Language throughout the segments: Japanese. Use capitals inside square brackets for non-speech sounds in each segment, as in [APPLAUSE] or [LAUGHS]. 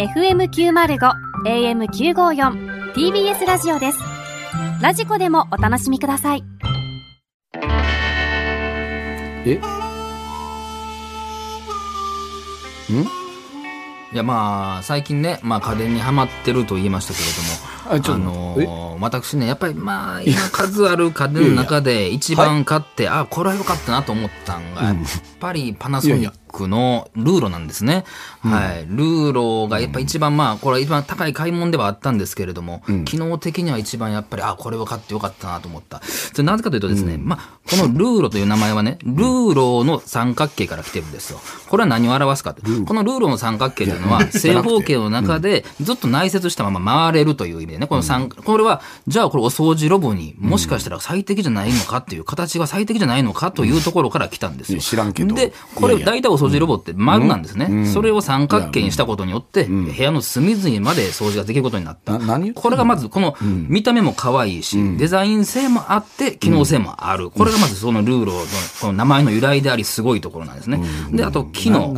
FM905 AM954 TBS ラジオです。ラジコでもお楽しみください。え？ん？いやまあ最近ね、まあ、家電にはまってると言いましたけれども、あのー私ねやっぱりまあ今数ある家電の中で一番買って、あこれは良かったなと思ったんが、やっぱりパナソニックのルーロなんですね。はい。ルーロがやっぱ一番まあこれは一番高い買い物ではあったんですけれども、機能的には一番やっぱりあこれを買ってよかったなと思った。それなぜかというとですね、まあこのルーロという名前はね、ルーロの三角形から来てるんですよ。これは何を表すかって、このルーロの三角形というのは正方形の中でずっと内接したまま回れるという意味でね、この三、これは、じゃあこれお掃除ロボにもしかしたら最適じゃないのかっていう、形が最適じゃないのかというところから来たんですよ。知らんけど。で、これ大体お掃除ロボって丸なんですね。それを三角形にしたことによって、部屋の隅々まで掃除ができることになった。これがまず、この見た目も可愛いし、デザイン性もあって、機能性もある。これがまずそのルーロのこの名前の由来であり、すごいところなんですね。で、あと機能。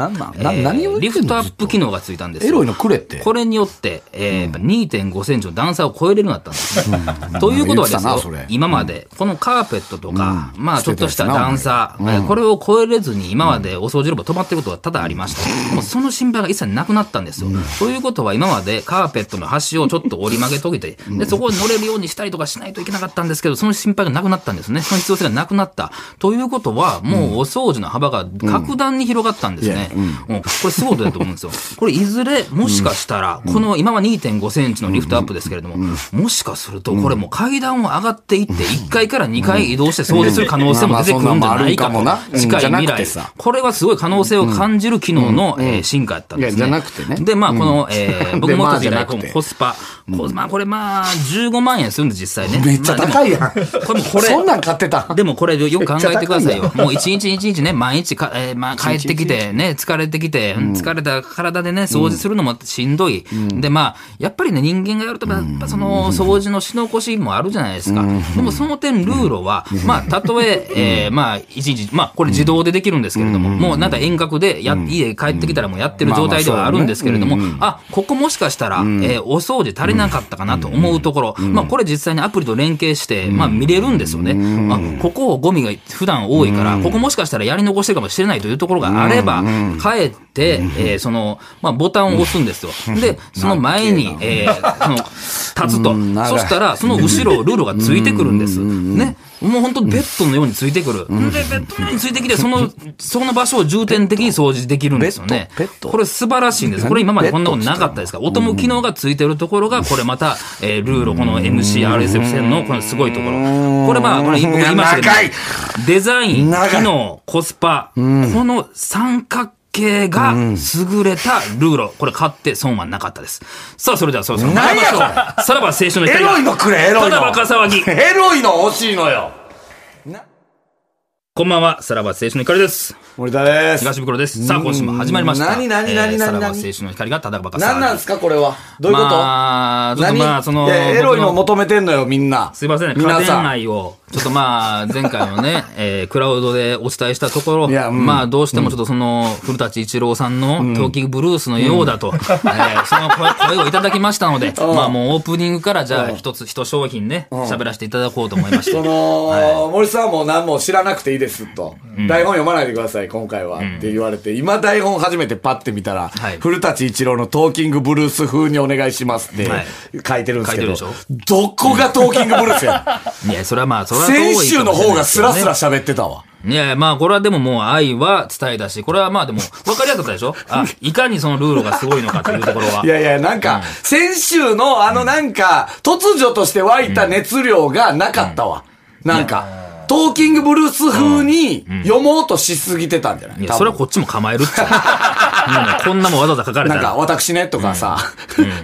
リフトアップ機能がついたんですよ。エロいのくれって。これによって、えーやっぱ2.5センチの段差を超えれるようになったんですね。[LAUGHS] ということはですよ言ってたなそれ、今まで、このカーペットとか、まあちょっとした段差、えーこれを超えれずに今までお掃除ロボ止まってることが多々ありました。[LAUGHS] もうその心配が一切なくなったんですよ。ということは今までカーペットの端をちょっと折り曲げとけて、で、そこに乗れるようにしたりとかしないといけなかったんですけど、その心配がなくなったんですね。その必要性がなくなった。ということは、もうお掃除の幅が格段に広がったんですね。うんこれすごいことだと思うんですよ。[LAUGHS] これいずれ、もしかしたら、この今は2.5センチのリフトアップですけれども、もしかすると、これもう階段を上がっていって、1階から2階移動して掃除する可能性も出てくるんじゃないかと。近い未来。これはすごい可能性を感じる機能のえー進化やったんですね。じゃなくてねで、まあ、この、えー [LAUGHS] 僕もでまあ時代、こじゃなくてのコスパ。こまあ、これまあ、15万円するんで、実際ね。めっちゃ高いやん。これもこれ、そんなん買ってた。でもこれよく考えてくださいよ。もう一日一日ね、毎日か、えーまあ帰ってきてね、疲れてきて、疲れた体でね、掃除するのもしんどい。で、まあ、やっぱりね、人間がやると、やっぱその掃除のし残しもあるじゃないですか。でもその点、ルーロは、まあ、たとえ、えーまあ、一日、まあ、これ自動でできるんですけれども、もうなんか遠隔でや、家帰ってきたらもうやってる状態ではあるんですけれども、あ、ここもしかしたら、えーお掃除足りなかったかなと思うところ、まあ、これ実際にアプリと連携して、まあ、見れるんですよね。あ、ここゴミが普段多いから、ここもしかしたらやり残してるかもしれないというところがあれば、帰って、えーその、まあ、ボタンを押すんですよ。で、その前に、えーその、立つと。そしたら、その後ろ、ルールがついてくるんです。ね。もう本当ベッドのようについてくる。で、ベッドのようについてきて、その、その場所を重点的に掃除できるんですよね。これ素晴らしいんです。これ今までこんなことなかったですか？ら、音も機能がついてるところが、これまた、えールール、この MCRSF 線のこのすごいところ。これまあ、これ僕言いましたけどデザイン、機能、コスパ、この三角形が優れたルーロ。これ買って損はなかったです。さあ、それではそろそろ。何やそれさらば青春のエ光がロいのくれ、エロいの。ただバカ騒ぎ。エロいの欲しいのよ。こんばんは、さらば青春の光です。森田です。東袋です。さあ、今週も始まりました。何何何何えーさらば何青春の光がただバカ騒ぎ。何なんですか、これは？どういうこと？まあ、ちょっとまあ、その、エロいの求めてんのよ、みんな。すいませんね、家電皆さん。愛を、ちょっとまあ、前回のね、[LAUGHS] えークラウドでお伝えしたところ、うん。まあ、どうしてもちょっとその、古舘一郎さんの、狂気ブルースのようだと、えーその声声をいただきましたので、[LAUGHS] まあもうオープニングからじゃあ一つ、一商品ね、喋らせていただこうと思いまして。その、森さんも何も知らなくていいですと。台本読まないでください、今回は。って言われて、今台本初めてパッて見たら、はい。古舘一郎のトーキングブルース風にお願いしますってはい。書いてるんですけど、書いてどこがトーキングブルースや [LAUGHS] いや、それはまあ、それ先週の方がスラスラ喋ってたわ。いやいや、まあ、これはでももう愛は伝えたし、これはまあでも、分かりやすかったでしょ？[LAUGHS] あ、いかにそのルールがすごいのかというところは。いやいや、なんか、先週のあのなんか、突如として湧いた熱量がなかったわ。なんか、トーキングブルース風に読もうとしすぎてたんじゃない？いや、それはこっちも構えるって。うんこんなもんわざわざ書かれたなんか、ら。私ねとかさ、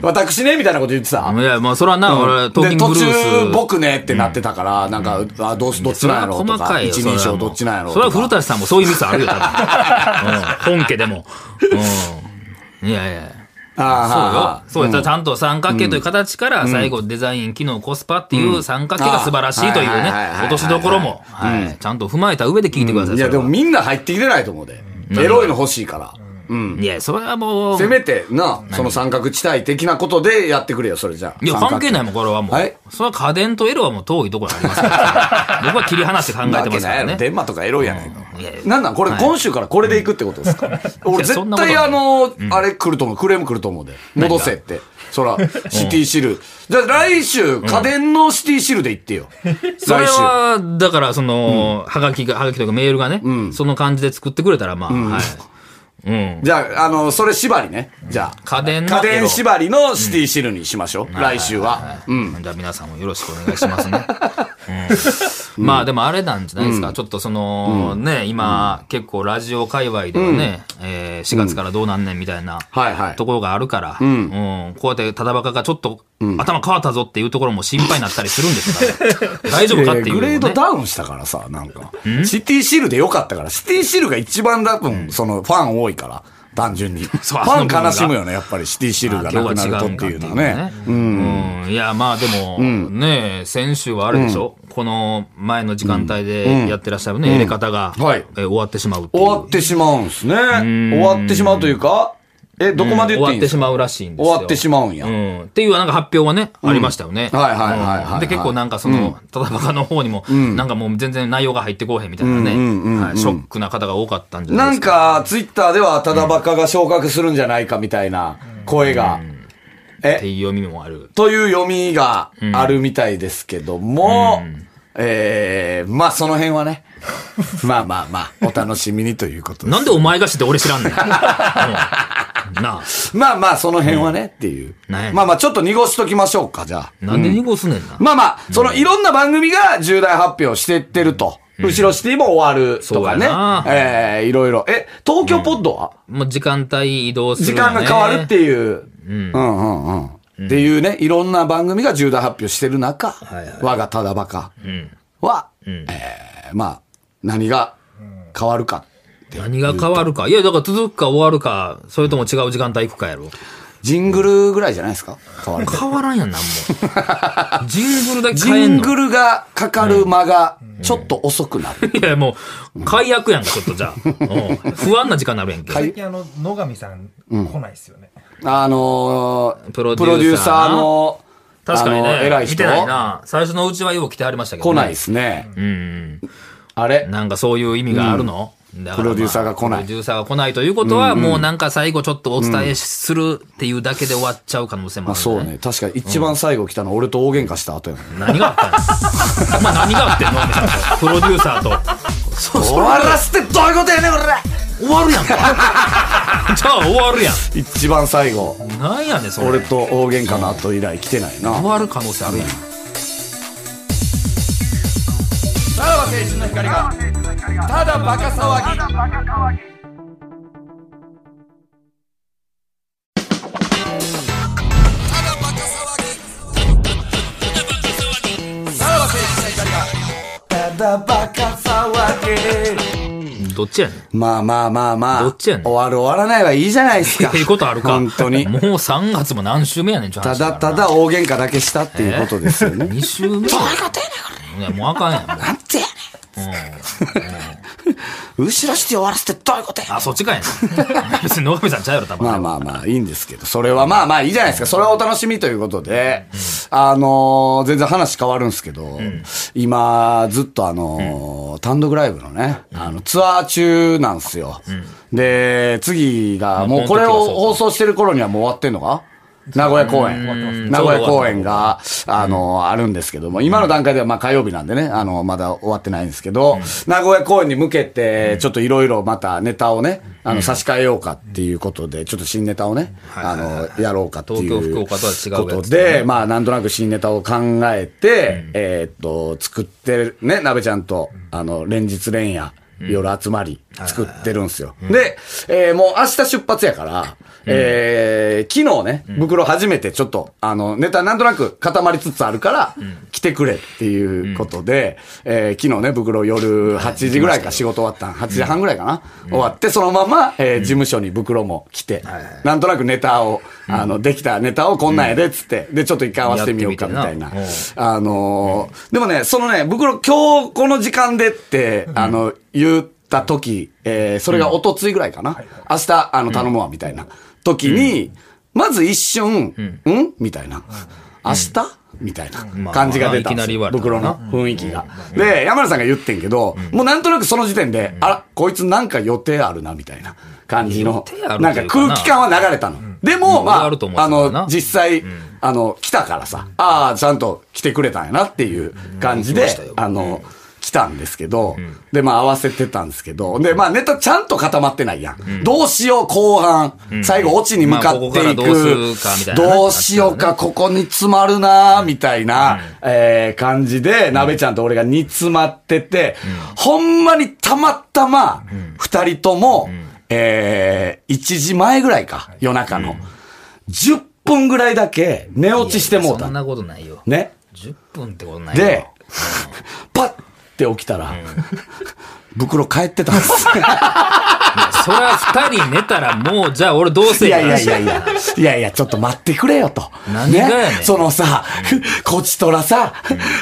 私ねみたいなこと言ってた？いや、まあ、それはな、俺、トーキングブルース。中、僕ねってなってたから、なんか、あどうす、どっちなんやろうとか、細かいよ。一人称どっちなんやろうそれは。古舘さんもそういうミスあるよ、多分。[LAUGHS] うん。本家でも。うん。いやいや。あそうよ。そうよ。ちゃんと三角形という形から、最後デザイン、機能、コスパっていう三角形が素晴らしいというね落としどころも、はい。ちゃんと踏まえた上で聞いてください。いや、でもみんな入ってきてないと思うで。エロいの欲しいから。いや、それはもう。せめて、な、その三角地帯的なことでやってくれよ、それじゃあ。いや、関係ないもん、これはもう。はいそれは家電とエロはもう遠いところにありますから。[LAUGHS] 僕は切り離して考えてますからね。電話とかエロいやないか。いやいやなんなんこれ、はい今週からこれでいくってことですか？俺絶対あの、あれ来ると思う。クレーム来ると思うで。戻せって。そら、シティシル。じゃあ来週、家電のシティシルで行ってよ。[LAUGHS] それ来週。は、だから、その、はがきが、はがきとかメールがね、その感じで作ってくれたら、まあ、はい。うん。じゃあ、あの、それ縛りね。じゃあ。家電の家電縛りのシティシルにしましょう。来週は。うん。じゃあ皆さんもよろしくお願いしますね。[LAUGHS] うん、まあでもあれなんじゃないですか？ちょっとその、ね、今、結構ラジオ界隈ではね、えー4月からどうなんねんみたいな、はいはい。ところがあるから、うん。こうやってただバカがちょっと、頭変わったぞっていうところも心配になったりするんですから、[LAUGHS] 大丈夫かっていう、ね。グレードダウンしたからさ、なんか。シティシルでよかったから。シティシルが一番多分、その、ファン多いから。単純に。[LAUGHS] ファン悲しむよね、やっぱり。シティシルがなくなるとっていうのはね。うん。いや、まあでも、ね、先週はあれでしょ、この前の時間帯でやってらっしゃるね、入れ方が、はい。え終わってしまう終わってしまうんすね。終わってしまうというか、え、どこまで言っていいんですか？終わってしまうらしいんですよ。終わってしまうんや。うん。っていうなんか発表はね、ありましたよね。はいはいはいはいで、結構なんかその、ただバカの方にも、なんかもう全然内容が入ってこうへんみたいなね、はいショックな方が多かったんじゃないなんですか。か、ツイッターでは、ただバカが昇格するんじゃないかみたいな声が、え、っていう読みもある。という読みがあるみたいですけども、えー、まあその辺はね、[LAUGHS] まあまあまあ、お楽しみにということです。なんでお前が知って俺知らんねん。[LAUGHS] うんなあ。まあまあ、その辺はね、っていう。まあまあ、ちょっと濁しときましょうか、じゃあ。なんで濁すねんな。まあまあ、そのいろんな番組が重大発表してってると。後ろシティも終わるとかねな。ええいろいろ。え、東京ポッドは、もう時間帯移動する時間が変わるっていう。うんうんうん。っていうね、いろんな番組が重大発表してる中、我がただバカは、えーまあ、何が変わるか。何が変わるか？いや、だから続くか終わるか、それとも違う時間帯行くかやろ。ジングルぐらいじゃないですか？変わるか。変わらんやん、なんも。[LAUGHS] ジングルだけジ変えんの。ングルがかかる間がちょっと遅くなる。[LAUGHS] いや、もう、解約やんか、ちょっとじゃあ。[LAUGHS] うん不安な時間になるやんけ。最近あの、野上さん来ないっすよね。あのー、プロデューサーの、確かにあの偉いね。人見てないな。最初のうちはよう来てありましたけど、ね。来ないですね。うん。あれ？なんかそういう意味があるの、だからまあプロデューサーが来ないプロデューサーが来ないということは、もうなんか最後ちょっとお伝えするっていうだけで終わっちゃう可能性もある、まあそう。ね。確かに一番最後来たの俺と大喧嘩した後やもん。何があったんお前何があってんの？プロデューサーと。そう終わらせてどういうことやねん、これ終わるやんか。[LAUGHS] じゃあ終わるやん。一番最後。なんやねん、それ。俺と大喧嘩の後以来来てないな。終わる可能性あるやん。青春の光が、ただバカ騒ぎ。ただバカ騒どっちやねん。ぎ。まあまあまあまあ。どっちやねん終わる終わらないはいいじゃないですか。[LAUGHS] ええことあるか。本当に。もう3月も何週目やねん、ちょただただ大喧嘩だけしたっていうことですよね。2週目。いうことやねん、これ。いや、もうあかんやん。なんてやねん。後ろして終わらせてどういうことやあ、そっちかいな。別に野上さん。ちゃうやろ、多分。まあまあまあ、いいん。ですけど、それはまあまあいいじゃないですか。それはお楽しみということで、あのー全然話変わるん。ですけど、今、ずっとあのー単独ライブのね、あの、ツアー中なん。ですよ。で、次が、もうこれを放送してる頃にはもう終わってん。のか名古屋公演。名古屋公演が、あの、あるんですけども、今の段階ではまあ火曜日なんでね、あの、まだ終わってないんですけど、名古屋公演に向けて、ちょっといろいろまたネタをね、あの、差し替えようかっていうことで、ちょっと新ネタをね、あの、やろうかっていう。東京福岡とは違うことで、まあ、なんとなく新ネタを考えて、えーっと、作ってる、ね、鍋ちゃんと、あの、連日連夜、夜集まり、作ってるんですよ。で、えーもう明日出発やから、えー昨日ね、袋初めてちょっと、あの、ネタなんとなく固まりつつあるから、来てくれっていうことで、えー昨日ね、袋夜8時ぐらいか仕事終わったん、8時半ぐらいかな、終わって、そのまま、えー事務所に袋も来て、なんとなくネタを、あの、できたネタをこんなんやで、っつって、で、ちょっと一回合わせてみようかみたいな。あのーでもね、そのね、袋今日この時間でって、あの、言った時、えーそれがおとついぐらいかな？明日、あの、頼むわ、みたいな時に、まず一瞬、ん。みたいな。明日？みたいな感じが出た。袋の雰囲気が。で、山田さんが言ってんけど、もうなんとなくその時点で、あら、こいつなんか予定あるな、みたいな感じのな。んか空気感は流れたの。でも、うん。まああ、の、実際、あの、来たからさ、ああ、ちゃんと来てくれたんやなっていう感じであの、来たんですけど、で、まあ合わせてたんですけど、で、まあネタちゃんと固まってないやん。どうしよう、後半、最後、オチに向かっていく。どうしようか、ここに詰まるなみたいな、えー感じで、鍋ちゃんと俺が煮詰まってて、ほんまにたまたま、二人とも、えー、1時前ぐらいか、夜中の。10分ぐらいだけ寝落ちしてもうた。そん。なことないよ。ね。10分ってことないよ。で、[LAUGHS] パッて起きたら、[LAUGHS] 袋帰ってたんです。[LAUGHS] そら二人寝たらもう、じゃあ俺どうせいやいやいやいや、いやいや、ちょっと待ってくれよと。何がやねん。そのさ、こちとらさ、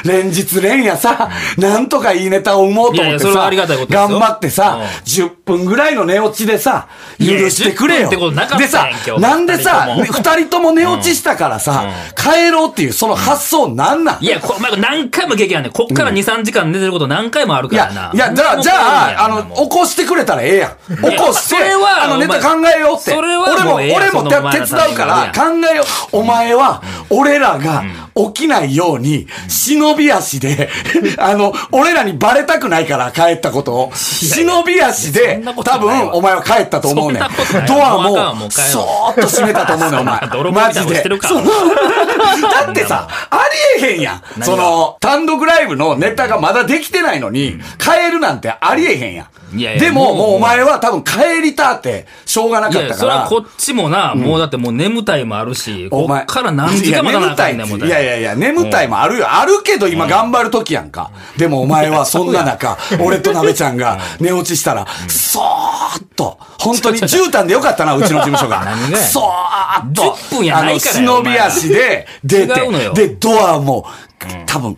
連日連夜さ、なんとかいいネタを生もうと思ってさ、いやいやそれはありがたいことですよ。頑張ってさうん、10分ぐらいの寝落ちでさ、許してくれよ。10分ってことなかったでさやん今、日。なんでさ、二人とも。二人とも寝落ちしたからさ、帰ろうっていうその発想なんなん？いや、こお前何回も経験あんねん。こっから2、3時間寝てること何回もあるいからな。や。、いや、じゃあ、じゃあ、あの、起こしてくれたらええやん。起こして、それはあの、ネタ考えようって。俺も、俺も手伝うから、た考えよう。お前は、俺らが起きないように、忍び足で、あの、俺らにバレたくないから、帰ったことを。忍び足で多分、お前は帰ったと思うねん。ドアもそーっと閉めたと思うねん、お前。[LAUGHS] 泥棒みたいなことしてるかそう。だってさ、ありえへんやん。その、単独ライブのネタがまだできてないのに、帰るなんてありえへんやん。いやいやでも、もうお前は多分帰りたって、しょうがないかっや、たから。それはこっちもな、もうだってもう眠たいもあるし、こっから何時間も待たなあかんねん、もういやいやいや、眠たいもあるよ。あるけど今頑張る時やんか。でもお前はそんな中、俺と鍋ちゃんが寝落ちしたら、そーっと、本当に絨毯でよかったな、うちの事務所が。[LAUGHS] そーっと、10分やないからよあの、忍び足で出てで、ドアも、多分、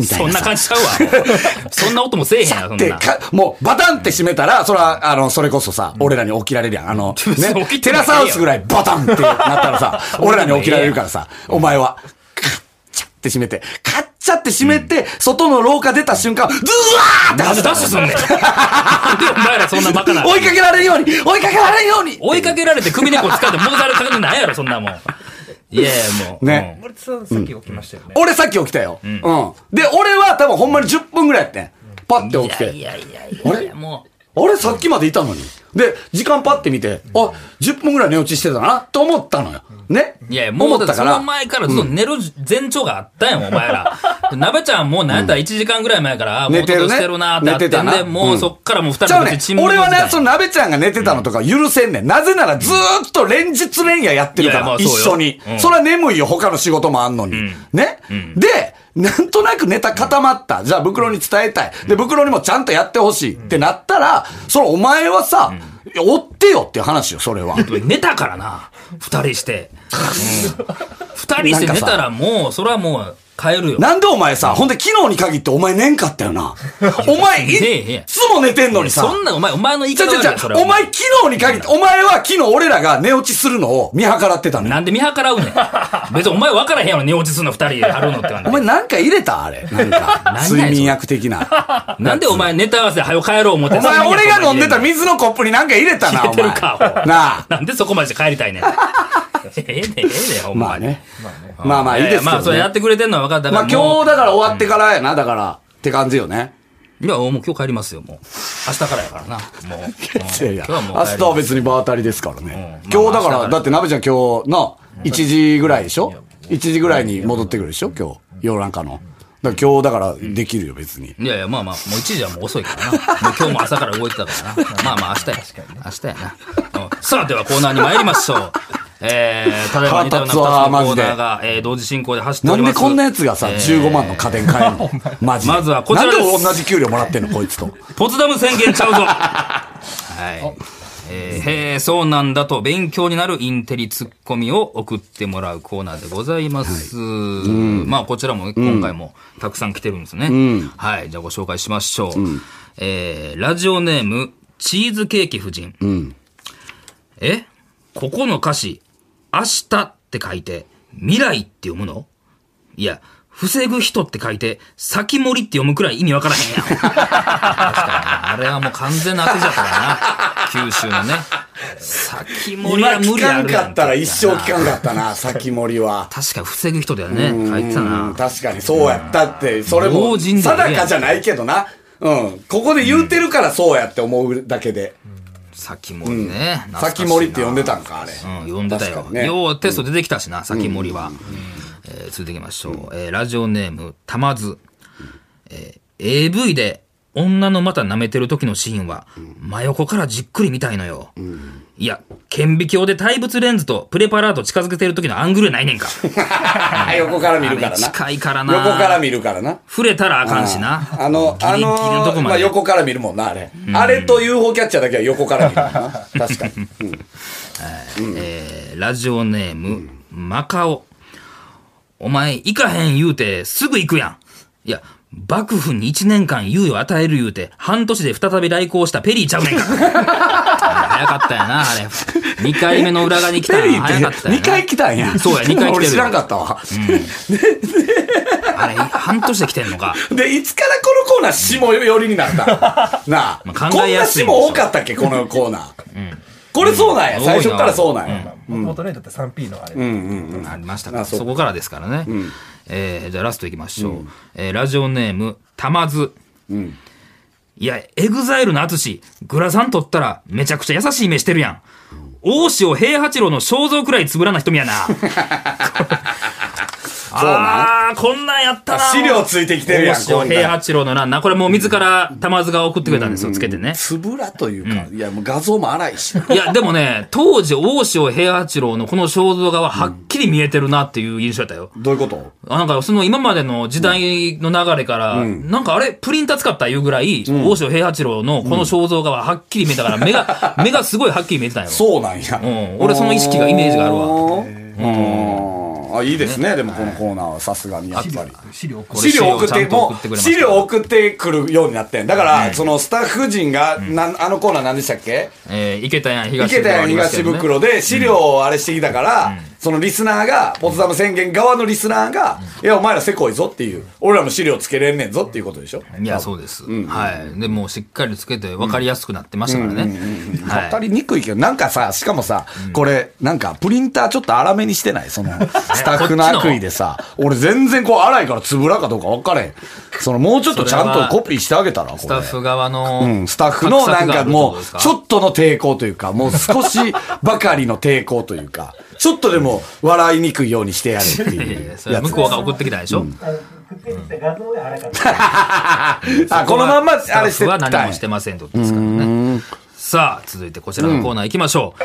みたいそんな感じちゃうわ。[LAUGHS] そんな音もせえへんやろ、そんで、な。か、もう、バタンって閉めたら、それは、あの、それこそさ、俺らに起きられるやん。あの、[LAUGHS] 起ね、テラスハウスぐらいバタンってなったらさ、[LAUGHS] 俺らに起きられるからさ、お前は、カッチャって閉めて、カッチャって閉めて、外の廊下出た瞬間、ドゥワーってなんでダッシュすんねん。でお前らそんなバカな。追いかけられるように追いかけられるように追いかけられて首根っこ使って戻されるかけてないやろ、そんなもん。いやいや、もう。[LAUGHS] ね森田さんさっき起きましたよね。俺さっき起きたよ。うん。で、俺は多分ほんまに10分ぐらいやってん。パッてうん。起きて。いやいやいやいあれやいや、もあれさっきまでいたのに。で、時間パッて見て、あ、10分ぐらい寝落ちしてたな、と思ったのよ。ね？う。いやもうその。前からずっと寝る前兆があったやん、お前ら。[LAUGHS] なべちゃんもうなんやったら1時間ぐらい前から、あもう寝てるね音してるなーってあってんで、寝てたなもうそっからもう二ちゃうね人で沈。黙俺はね、そのの鍋ちゃんが寝てたのとか許せんねん。なぜならずーっと連日連夜やってるから、一緒にう。んそれは眠いよ、他の仕事もあんのに。ね？で、なんとなくネタ固まった。じゃあ、袋に伝えたい。で、袋にもちゃんとやってほしいってなったら、そのお前はさ、追ってよっていう話よ、それは。寝たからな、二人して。うん二人して寝たらもう、それはもう帰るよ。なんでお前さ、ほんで昨日に限ってお前寝んかったよな。[LAUGHS] お前いっつも寝てんのにさ。そんな、お前、お前の言い方悪いよ、それは。お前昨日に限って、お前は昨日俺らが寝落ちするのを見計らってたのよ。なんで見計らうねん。[LAUGHS] 別にお前分からへんやろ、寝落ちするの二人であるのって感じお前なんか入れた？あれ。なんか、[LAUGHS] 何やそれ睡眠薬的な。なんでお前ネタ合わせで早く帰ろう思ってお前俺が飲んでた水のコップになんか入れたな、お前。入れてるか、なあ。なんでそこまでして帰りたいねん。[LAUGHS] ええねん、ええねん、ほんまに。まあね。まあまあいいですけど、ね。まあ、それやってくれてんのは分かった。まあ今も日だから終わってからやな、だから。って感じよね。ういや、もう今日帰りますよ、もう。明日からやからな。もう。[LAUGHS] いやいや、今日はもう明日は帰ります別に場当たりですからね。うん今日だから、まあ明日からだって鍋ちゃん今日の1時ぐらいでしょ ?1 時ぐらいに戻ってくるでしょ？今日。夜中の。だから今日だからできるよ、別に。いやいや、まあまあ、もう1時はもう遅いからな。もう今日も朝から動いてたからな。まあまあ、明日や。明日やな。うんさあ、ではコーナーに参りましょう。えー、ただいま似たような2つのコーナーが、えー、同時進行で走っております。なんでこんなやつがさ、えー15万の家電買えるの？[LAUGHS] マジで。まずはこちらですなんで同じ給料もらってんの、こいつと。ポツダム宣言ちゃうぞ。[LAUGHS] はい。えーへえ、そうなんだと勉強になるインテリツッコミを送ってもらうコーナーでございます。まあ、こちらも今回もたくさん来てるんですね。はい。じゃあご紹介しましょう。えーラジオネーム、チーズケーキ夫人。え？ここの歌詞、明日って書いて、未来って読むの？いや、防ぐ人って書いて、先森って読むくらい意味わからへんやん。[LAUGHS] 確かにな。あれはもう完全な当てじゃったからな。九州のね。先森今は無聞かん理あるやんかったら一生聞かんかったな、[LAUGHS] 先森は。確か防ぐ人だよね。書いてたうんな。確かにそうやったって、それも定かじゃないけどな。うん。ここで言うてるからそうやって思うだけで。先森ね。先森って呼んでたんか、あれ。うん、読んでたよようテスト出てきたしな、先森は。えー続いていきましょう。えーラジオネーム、たまず。えー AV で女の股舐めてる時のシーンは、真横からじっくり見たいのよ。いや、顕微鏡で対物レンズとプレパラート近づけてる時のアングルやないねんか。[LAUGHS] 横から見るからな。近いからな横から見るからな。触れたらあかんしな。あの、あギリギリのとこの、まで。まあ横から見るもんな、あれ。あれと UFO キャッチャーだけは横から見る [LAUGHS] な。確かに。うんえーラジオネーム、マカオ。お前、行かへん言うて、すぐ行くやん。いや、幕府に1年間猶予与える言うて、半年で再び来航したペリーちゃうねんか。[LAUGHS] 早かったやな、あれ。2回目の裏側に来たの早かったやな。2回来たんや。そうや2回来てるよ俺知らんかったわ。あれ、[LAUGHS] 半年で来てんのか。で、いつからこのコーナー下寄りになった？[LAUGHS] なあ。まあ考えやすいこんな下多かったっけこのコーナー。これそうなんや。うん最初からそうなんや。元ネタって 3P のあれ。ありましたから、そこからですからね。えーじゃあラストいきましょう。えーラジオネーム、たまず。いや、エグザイルの淳、グラサン取ったらめちゃくちゃ優しい目してるやん。大塩平八郎の肖像くらいつぶらな瞳やな。[LAUGHS] ああ、こんなんやったな。資料ついてきてるやん、大塩平八郎のな、な、これもう自ら玉津が送ってくれたんですよ、つけてね。つぶらというか、いや、もう画像も荒いし。いや、でもね、当時、大塩平八郎のこの肖像画ははっきり見えてるなっていう印象やったよ。どういうこと？あなんか、その今までの時代の流れから、なんかあれ、プリンター使ったいうぐらい、大塩平八郎のこの肖像画ははっきり見えたから、目が、目がすごいはっきり見えてたんよ。[LAUGHS] そうなんや。うん俺その意識がイメージがあるわわ。うん。あ、いいですね、でもこのコーナーはさすがにやっぱり。資料送って、もう、資料送ってくるようになってん。だから、そのスタッフ陣が、なんあのコーナー何でしたっけ？えー、池田屋東池田屋ありました東袋で資料をあれしてきたから、そのリスナーが、ポツダム宣言側のリスナーが、いや、お前らせこいぞっていう、俺らも資料つけれんねんぞっていうことでしょ？いや、そうです。はい。で、もうしっかりつけて分かりやすくなってましたからね。はい。わかりにくいけど、なんかさ、しかもさ、これ、なんか、プリンターちょっと粗めにしてない？その、[LAUGHS] スタッフの悪意でさ、俺全然こう、粗いからつぶらかどうか分かれん。その、もうちょっとちゃんとコピーしてあげたら。スタッフ側の、うん、スタッフのなんかもう、ちょっっとの抵抗というか、もう少しばかりの抵抗というか、ちょっとでも笑いにくいようにしてやれっていう [LAUGHS] それやつ。向こうが送ってきたでしょ、[LAUGHS] あ、このまんま、あれしてスタッフは何もしてませんってことですからね。さあ、続いてこちらのコーナー行きましょう。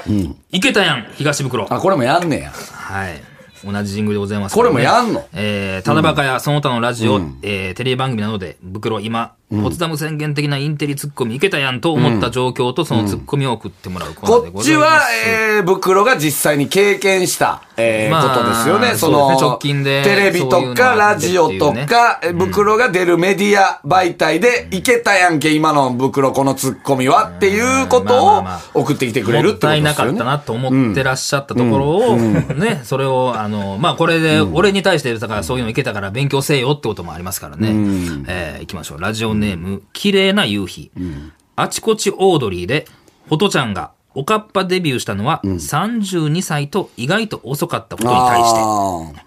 池田やん、東袋。あ、これもやんねや。はい。同じジングルでございます、これもやんのえー、ただバカやその他のラジオ、えー、テレビ番組などで、袋今、ポツダム宣言的なインテリツッコミいけたやんと思った状況とそのツッコミを送ってもらうこ。っちは、えー、袋が実際に経験した、えーまあことですよね。その、ですね。直近でテレビとかラジオとか、えー袋が出るメディア媒体で、いけたやんけ、今の袋このツッコミはっていうことを送ってきてくれるってこともったいなですよね。かったなと思ってらっしゃったところを、ね、それを、あの、まあ、これで、俺に対して、だからそういうのいけたから勉強せえよってこともありますからね。えー行きましょう。ラジオネーム、綺麗な夕日。あちこちオードリーで、ホトちゃんが、おかっぱデビューしたのは、32歳と意外と遅かったことに対して、あ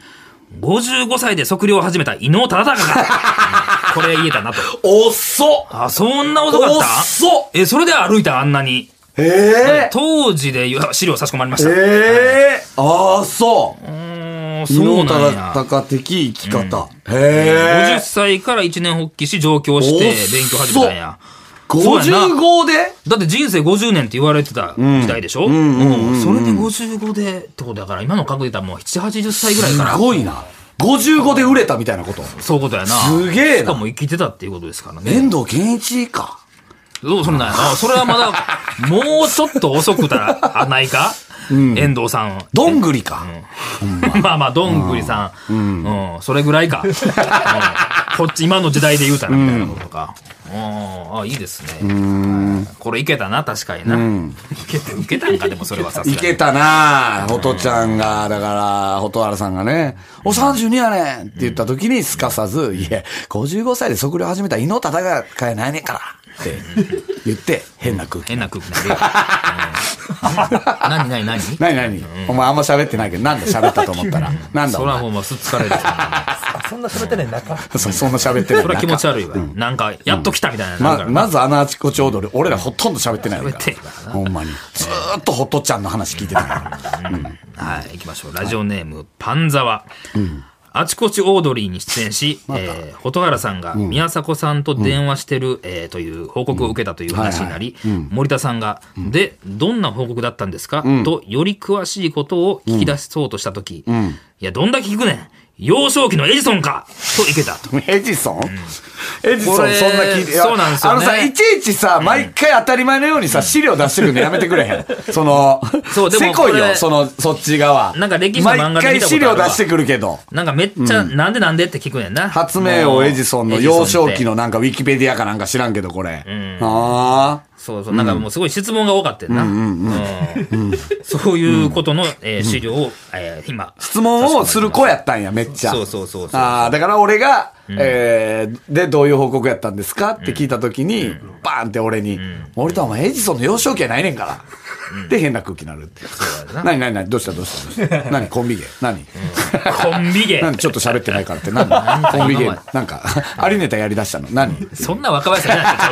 55歳で測量を始めた伊能忠敬が、[LAUGHS] これ言えたなと。ー遅っ。あ、そんな遅かった？遅っ。え、それで歩いた？あんなに。え当時で資料差し込まれましー、た。えー、ああ、そう。うん伊そう能なんや。忠敬的生き方。50へえ。歳から一年発起し上京して勉強始めたんや。そうやな55でだって人生50年って言われてた時代でしょ？うんそれで55でってことだから今の覚で言ったらもう7、80歳ぐらいすから。ごいな。55で売れたみたいなこと？そういうことやな。すげえなしかも生きてたっていうことですからね。遠藤健一か。どうそんなんやな。それはまだ、もうちょっと遅くたら、あ、ないか？遠藤さん。どんぐりか。[LAUGHS] まあまあ、どんぐりさん。うん。それぐらいか。うんこっち、今の時代で言うたらみたいなことか。うん。あ、いいですね。これいけたな、確かにな。いけて、いけたんか、でもそれはさすがに。いけたなホトちゃんが、だから、ホトハラさんがね、お、32やねんって言った時にすかさず、いや、55歳で測量始めたら、伊能忠がやないねんからって言って、変な空気。変な空気になるよ。うん何何何？何何？お前あんま喋ってないけど、なんで喋ったと思ったら？なんだそれはもうもうすっ疲れる。そんな喋ってない中。そそんな喋ってるそれは気持ち悪いわ。なんか、やっと来たみたいな。なんま、ずあのあちこち踊り、俺らほとんど喋ってないかほんまに。ずーっとホトちゃんの話聞いてたから。はい、行きましょう。ラジオネーム、パンザワ。あちこちオードリーに出演し、えー、蛍原さんが宮迫さんと電話してる、えーという報告を受けたという話になり、森田さんが、で、どんな報告だったんですか、と、より詳しいことを聞き出そうとしたとき、いや、どんだけ聞くねん幼少期のエジソンか？といけたと。エジソン、エジソンそんな聞いて、そうなんですよねあのさ、いちいちさ、毎回当たり前のようにさ、資料出してくるのやめてくれへん。[LAUGHS] その、そうでもせこいよ、その、そっち側。なんか歴史の漫画で毎回資料出してくるけど。なんかめっちゃ、なんでなんでって聞くねんな。発明王エジソンの幼少期のなんかウィキペディアかなんか知らんけど、これ。あそうそう、なんかもうすごい質問が多かったよな。うんそういうことの、えー資料を、えー今。あ。質問をする子やったんや、めっちゃ。そうそう。そうそう。ああ、だから俺が、えー、で、どういう報告やったんですかって聞いたときに、バーンって俺に、俺とはお前エジソンの幼少期やないねんから。で、変な空気になるって。何何何？どうしたどうしたどうした？何？コンビ芸？何？[LAUGHS] コンビ芸。何？ちょっと喋ってないからって何？[LAUGHS] コンビ芸？なんか、ありネタやり出したの？何？そんな若林さんじゃなちゃ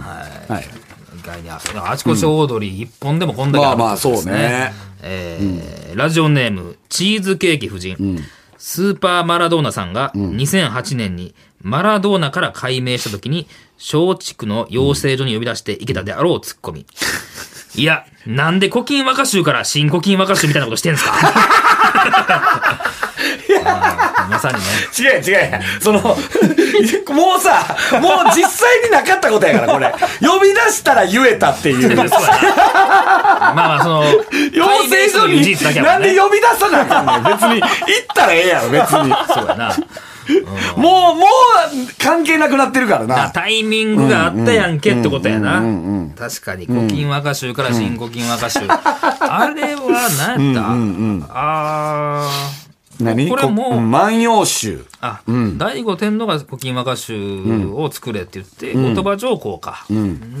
はい。意外にああちこちオードリー一本でもこんだけあるまあまあってことですそうね。えーラジオネームチーズケーキ夫人、スーパーマラドーナさんが2008年にマラドーナから改名した時に松竹の養成所に呼び出していけたであろうツッコミ。いや、なんで古今和歌集から新古今和歌集みたいなことしてんすか？うんまさにね。違う違う。その、もうさ、もう実際になかったことやから、これ。呼び出したら言えたっていう。まあまあ、その、養成所に。なんで呼び出さなあかんねん。別に、行ったらええやろ、別に。そうやな。もう、もう、関係なくなってるからなな。タイミングがあったやんけってことやな。確かに、古今和歌集から新古今和歌集。あれは何やった？あー。何？これもうこ万葉集。あ、醍醐天皇が古今和歌集を作れって言って、言葉上皇か。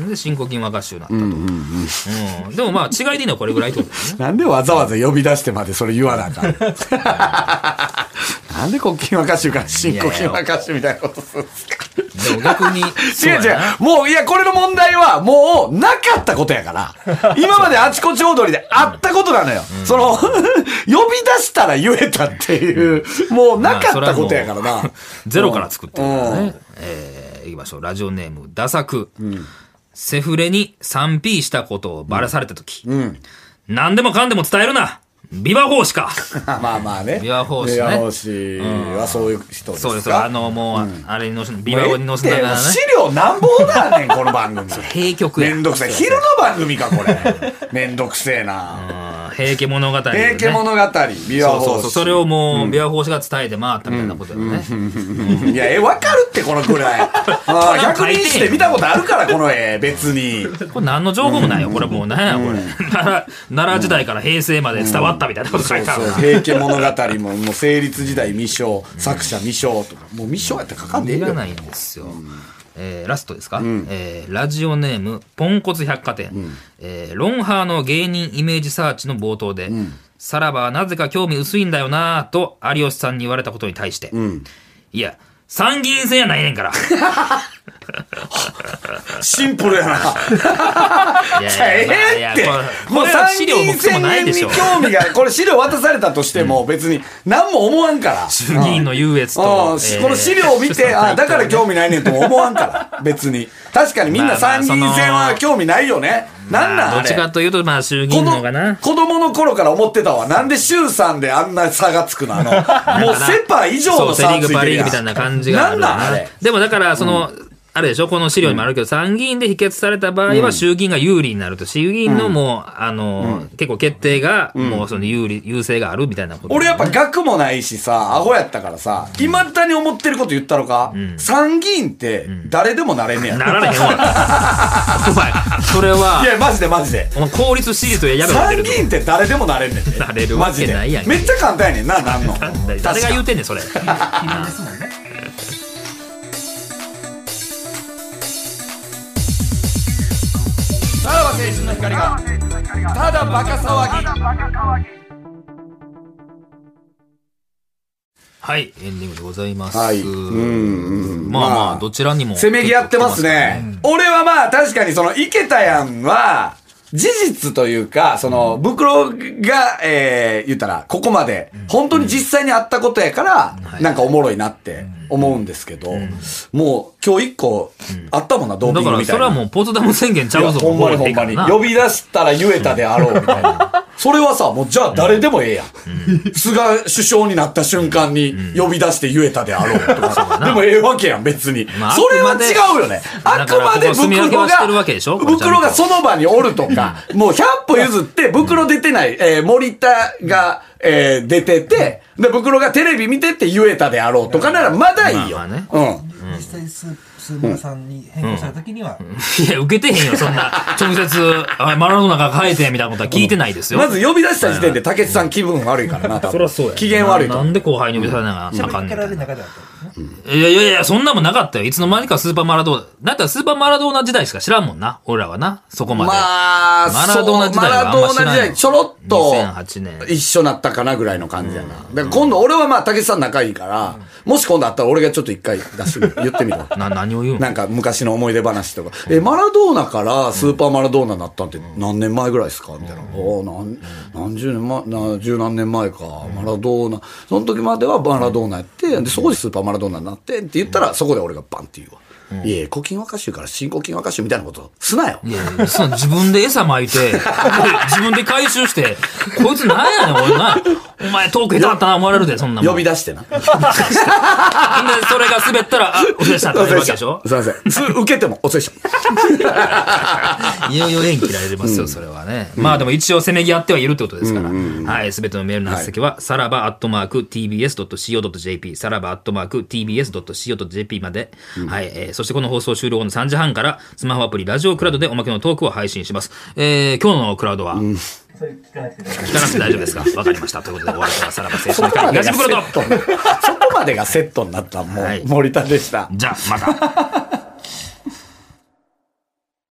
で、新古今和歌集になったと。うんでもまあ、違いでいいのはこれぐらいってことですね。[LAUGHS] なんでわざわざ呼び出してまでそれ言わなあかん。[LAUGHS] なんで古今和歌集から新古今和歌集みたいなことするんですか？でも逆に、[LAUGHS] 違う違う。もう、いや、これの問題は、もう、なかったことやから。[LAUGHS] 今まであちこち踊りであったことなのよ。その、[LAUGHS] 呼び出したら言えたっていう、もうなかったことやからな。ゼロから作ってるからね。えー、いきましょう。ラジオネーム、ダサク。セフレに 3P したことをバラされたとき。何でもかんでも伝えるなビバ法師か [LAUGHS] まあまあね。琵琶法師ね琵琶法師はそういう人ですか？そうですよ。あの、もう、あれに載せ、ビバ法に載せながらね資。料なんぼだねん、この番組。[LAUGHS] 平局や。めんどくさい。昼の番組か、これ。めんどくせえな。うん平家物語、ね。平家物語、琵琶法師。そうそうそう。それをもう、ビバ法師が伝えて回ったみたいなことだよね。いや、え、わかるって、このくらい。あ [LAUGHS] あ、百人一首で見たことあるから、この絵、別に。[LAUGHS] これ何の情報もないよ。これもう何や、これ。奈良、時代から平成まで伝わったみたいなこと書いてあるな。平家物語も、もう成立時代未章、作者未章とか、もう未章やったら書かんでいいよ。いらないんですよ。えーラストですか、えーラジオネーム、ポンコツ百貨店、えーロンハーの芸人イメージサーチの冒頭で、さらばなぜか興味薄いんだよなぁと有吉さんに言われたことに対して、いや、参議院選やないねんから。[LAUGHS] シンプルやな。いやいやええって。もう参議資料もクソ院選に。興味が、これ資料渡されたとしても別に何も思わんから。衆議院の優越と、この資料を見て、[LAUGHS] あ、だから興味ないねんとも思わんから、[LAUGHS] 別に。確かにみんな参議院選は興味ないよね。なんなんどっちかというと、まあ、衆議院のかな。子供の頃から思ってたわ。なんで衆参であんな差がつくの？あの、[LAUGHS] もうセパ以上の差がついセリーグ、パてるやんリーグみたいな感じがなんなんあれ？でもだから、その、あれでしょ？この資料にもあるけど、参議院で否決された場合は衆議院が有利になると。衆議院のもう、あの、結構決定が、もうその有利、優勢があるみたいなこと。俺やっぱ学もないしさ、アホやったからさ、いまだに思ってること言ったのか、参議院って誰でもなれんねや。なられへんわ。[LAUGHS] お前、それはいや、マジでマジで。お前公立私立ややめろ参議院って誰でもなれんねんて。なれるわけないやんめっちゃ簡単やねんな、なんの。[LAUGHS] 誰が言うてんねん、それ。ですもんね。さらば青春の光が、ただバカ騒ぎ。はい、エンディングでございます。はいうんまあまあ、まあどちらにも。せめぎ合ってますね。俺はまあ確かにその池田やんは、事実というか、その、袋が、えー、言ったら、ここまで、本当に実際にあったことやから、なんかおもろいなって思うんですけど、もう今日一個、あったもんな、ドーピンだから、グみたいな。それはもうポツダム宣言ちゃうぞ、ほんまにほんまに。呼び出したら言えたであろうみたいな。それはさ、もうじゃあ誰でもええやん。菅首相になった瞬間に呼び出して言えたであろうとかさ。でもええわけやん、別に。まあそれは違うよね。あだからくまで袋が、袋がその場におるとか、もう100歩譲って袋出てない、えー森田が、えー出てて、で、袋がテレビ見てって言えたであろうとかならまだいいよ。まあまあねうん。実際スー、スー村さんに変更した時には、いや、受けてへんよ、そんな。直接、あマラドーナが変えて、みたいなことは聞いてないですよ。まず呼び出した時点で竹内さん気分悪いからな、多分そりゃそうや。機嫌悪いと思うななんで後輩に呼び出されながらあ喋かんねんりかけられる中で。いやいやいや、そんなもんなかったよ。いつの間にかスーパーマラドーナ。だったらスーパーマラドーナ時代しか知らんもんな。俺らはな。そこまで。まあ、マラドーナ時代はあんま知らんマラドーナ時代ちょろっと2008年一緒なったかなぐらいの感じやな。だから今度俺はまあ竹内さん仲いいから、もし今度あったら俺がちょっと一回出してみる言ってみろ。[LAUGHS] な、何を言うの？なんか昔の思い出話とか。え、マラドーナからスーパーマラドーナになったんって何年前ぐらいですか？みたいな。おー何、何十年前、な十何年前か。マラドーナ。その時まではマラドーナやって、で、そこでスーパーマラドーナになってって言ったら、そこで俺がバンって言うわ。いやいや、古今和歌集から新古今和歌集みたいなことすなよ。いやいや、その自分で餌撒いて、で自分で回収して、こいつなんやねん、俺な。お前トーク下手だったな思われるで、そんなもん。呼び出してな。で、それが滑ったら、あ、お疲れしたってなるわけでしょ？すいません。す受けても、お疲れした。いよいよ縁切られますよ、それはね。まあでも一応せめぎ合ってはいるってことですから。はい。すべてのメールの発先は、さらばアットマーク tbs.co.jp、さらばアットマーク tbs.co.jp まで。はい。えーそしてこの放送終了後の3時半から、スマホアプリラジオクラウドでおまけのトークを配信します。えー今日のクラウドは、それ聞かなくて大丈夫ですか？[LAUGHS] わかりました。ということで、お相手はさらば青春の光東袋と。そこまでがセットになった、森田でした。じゃあ、また。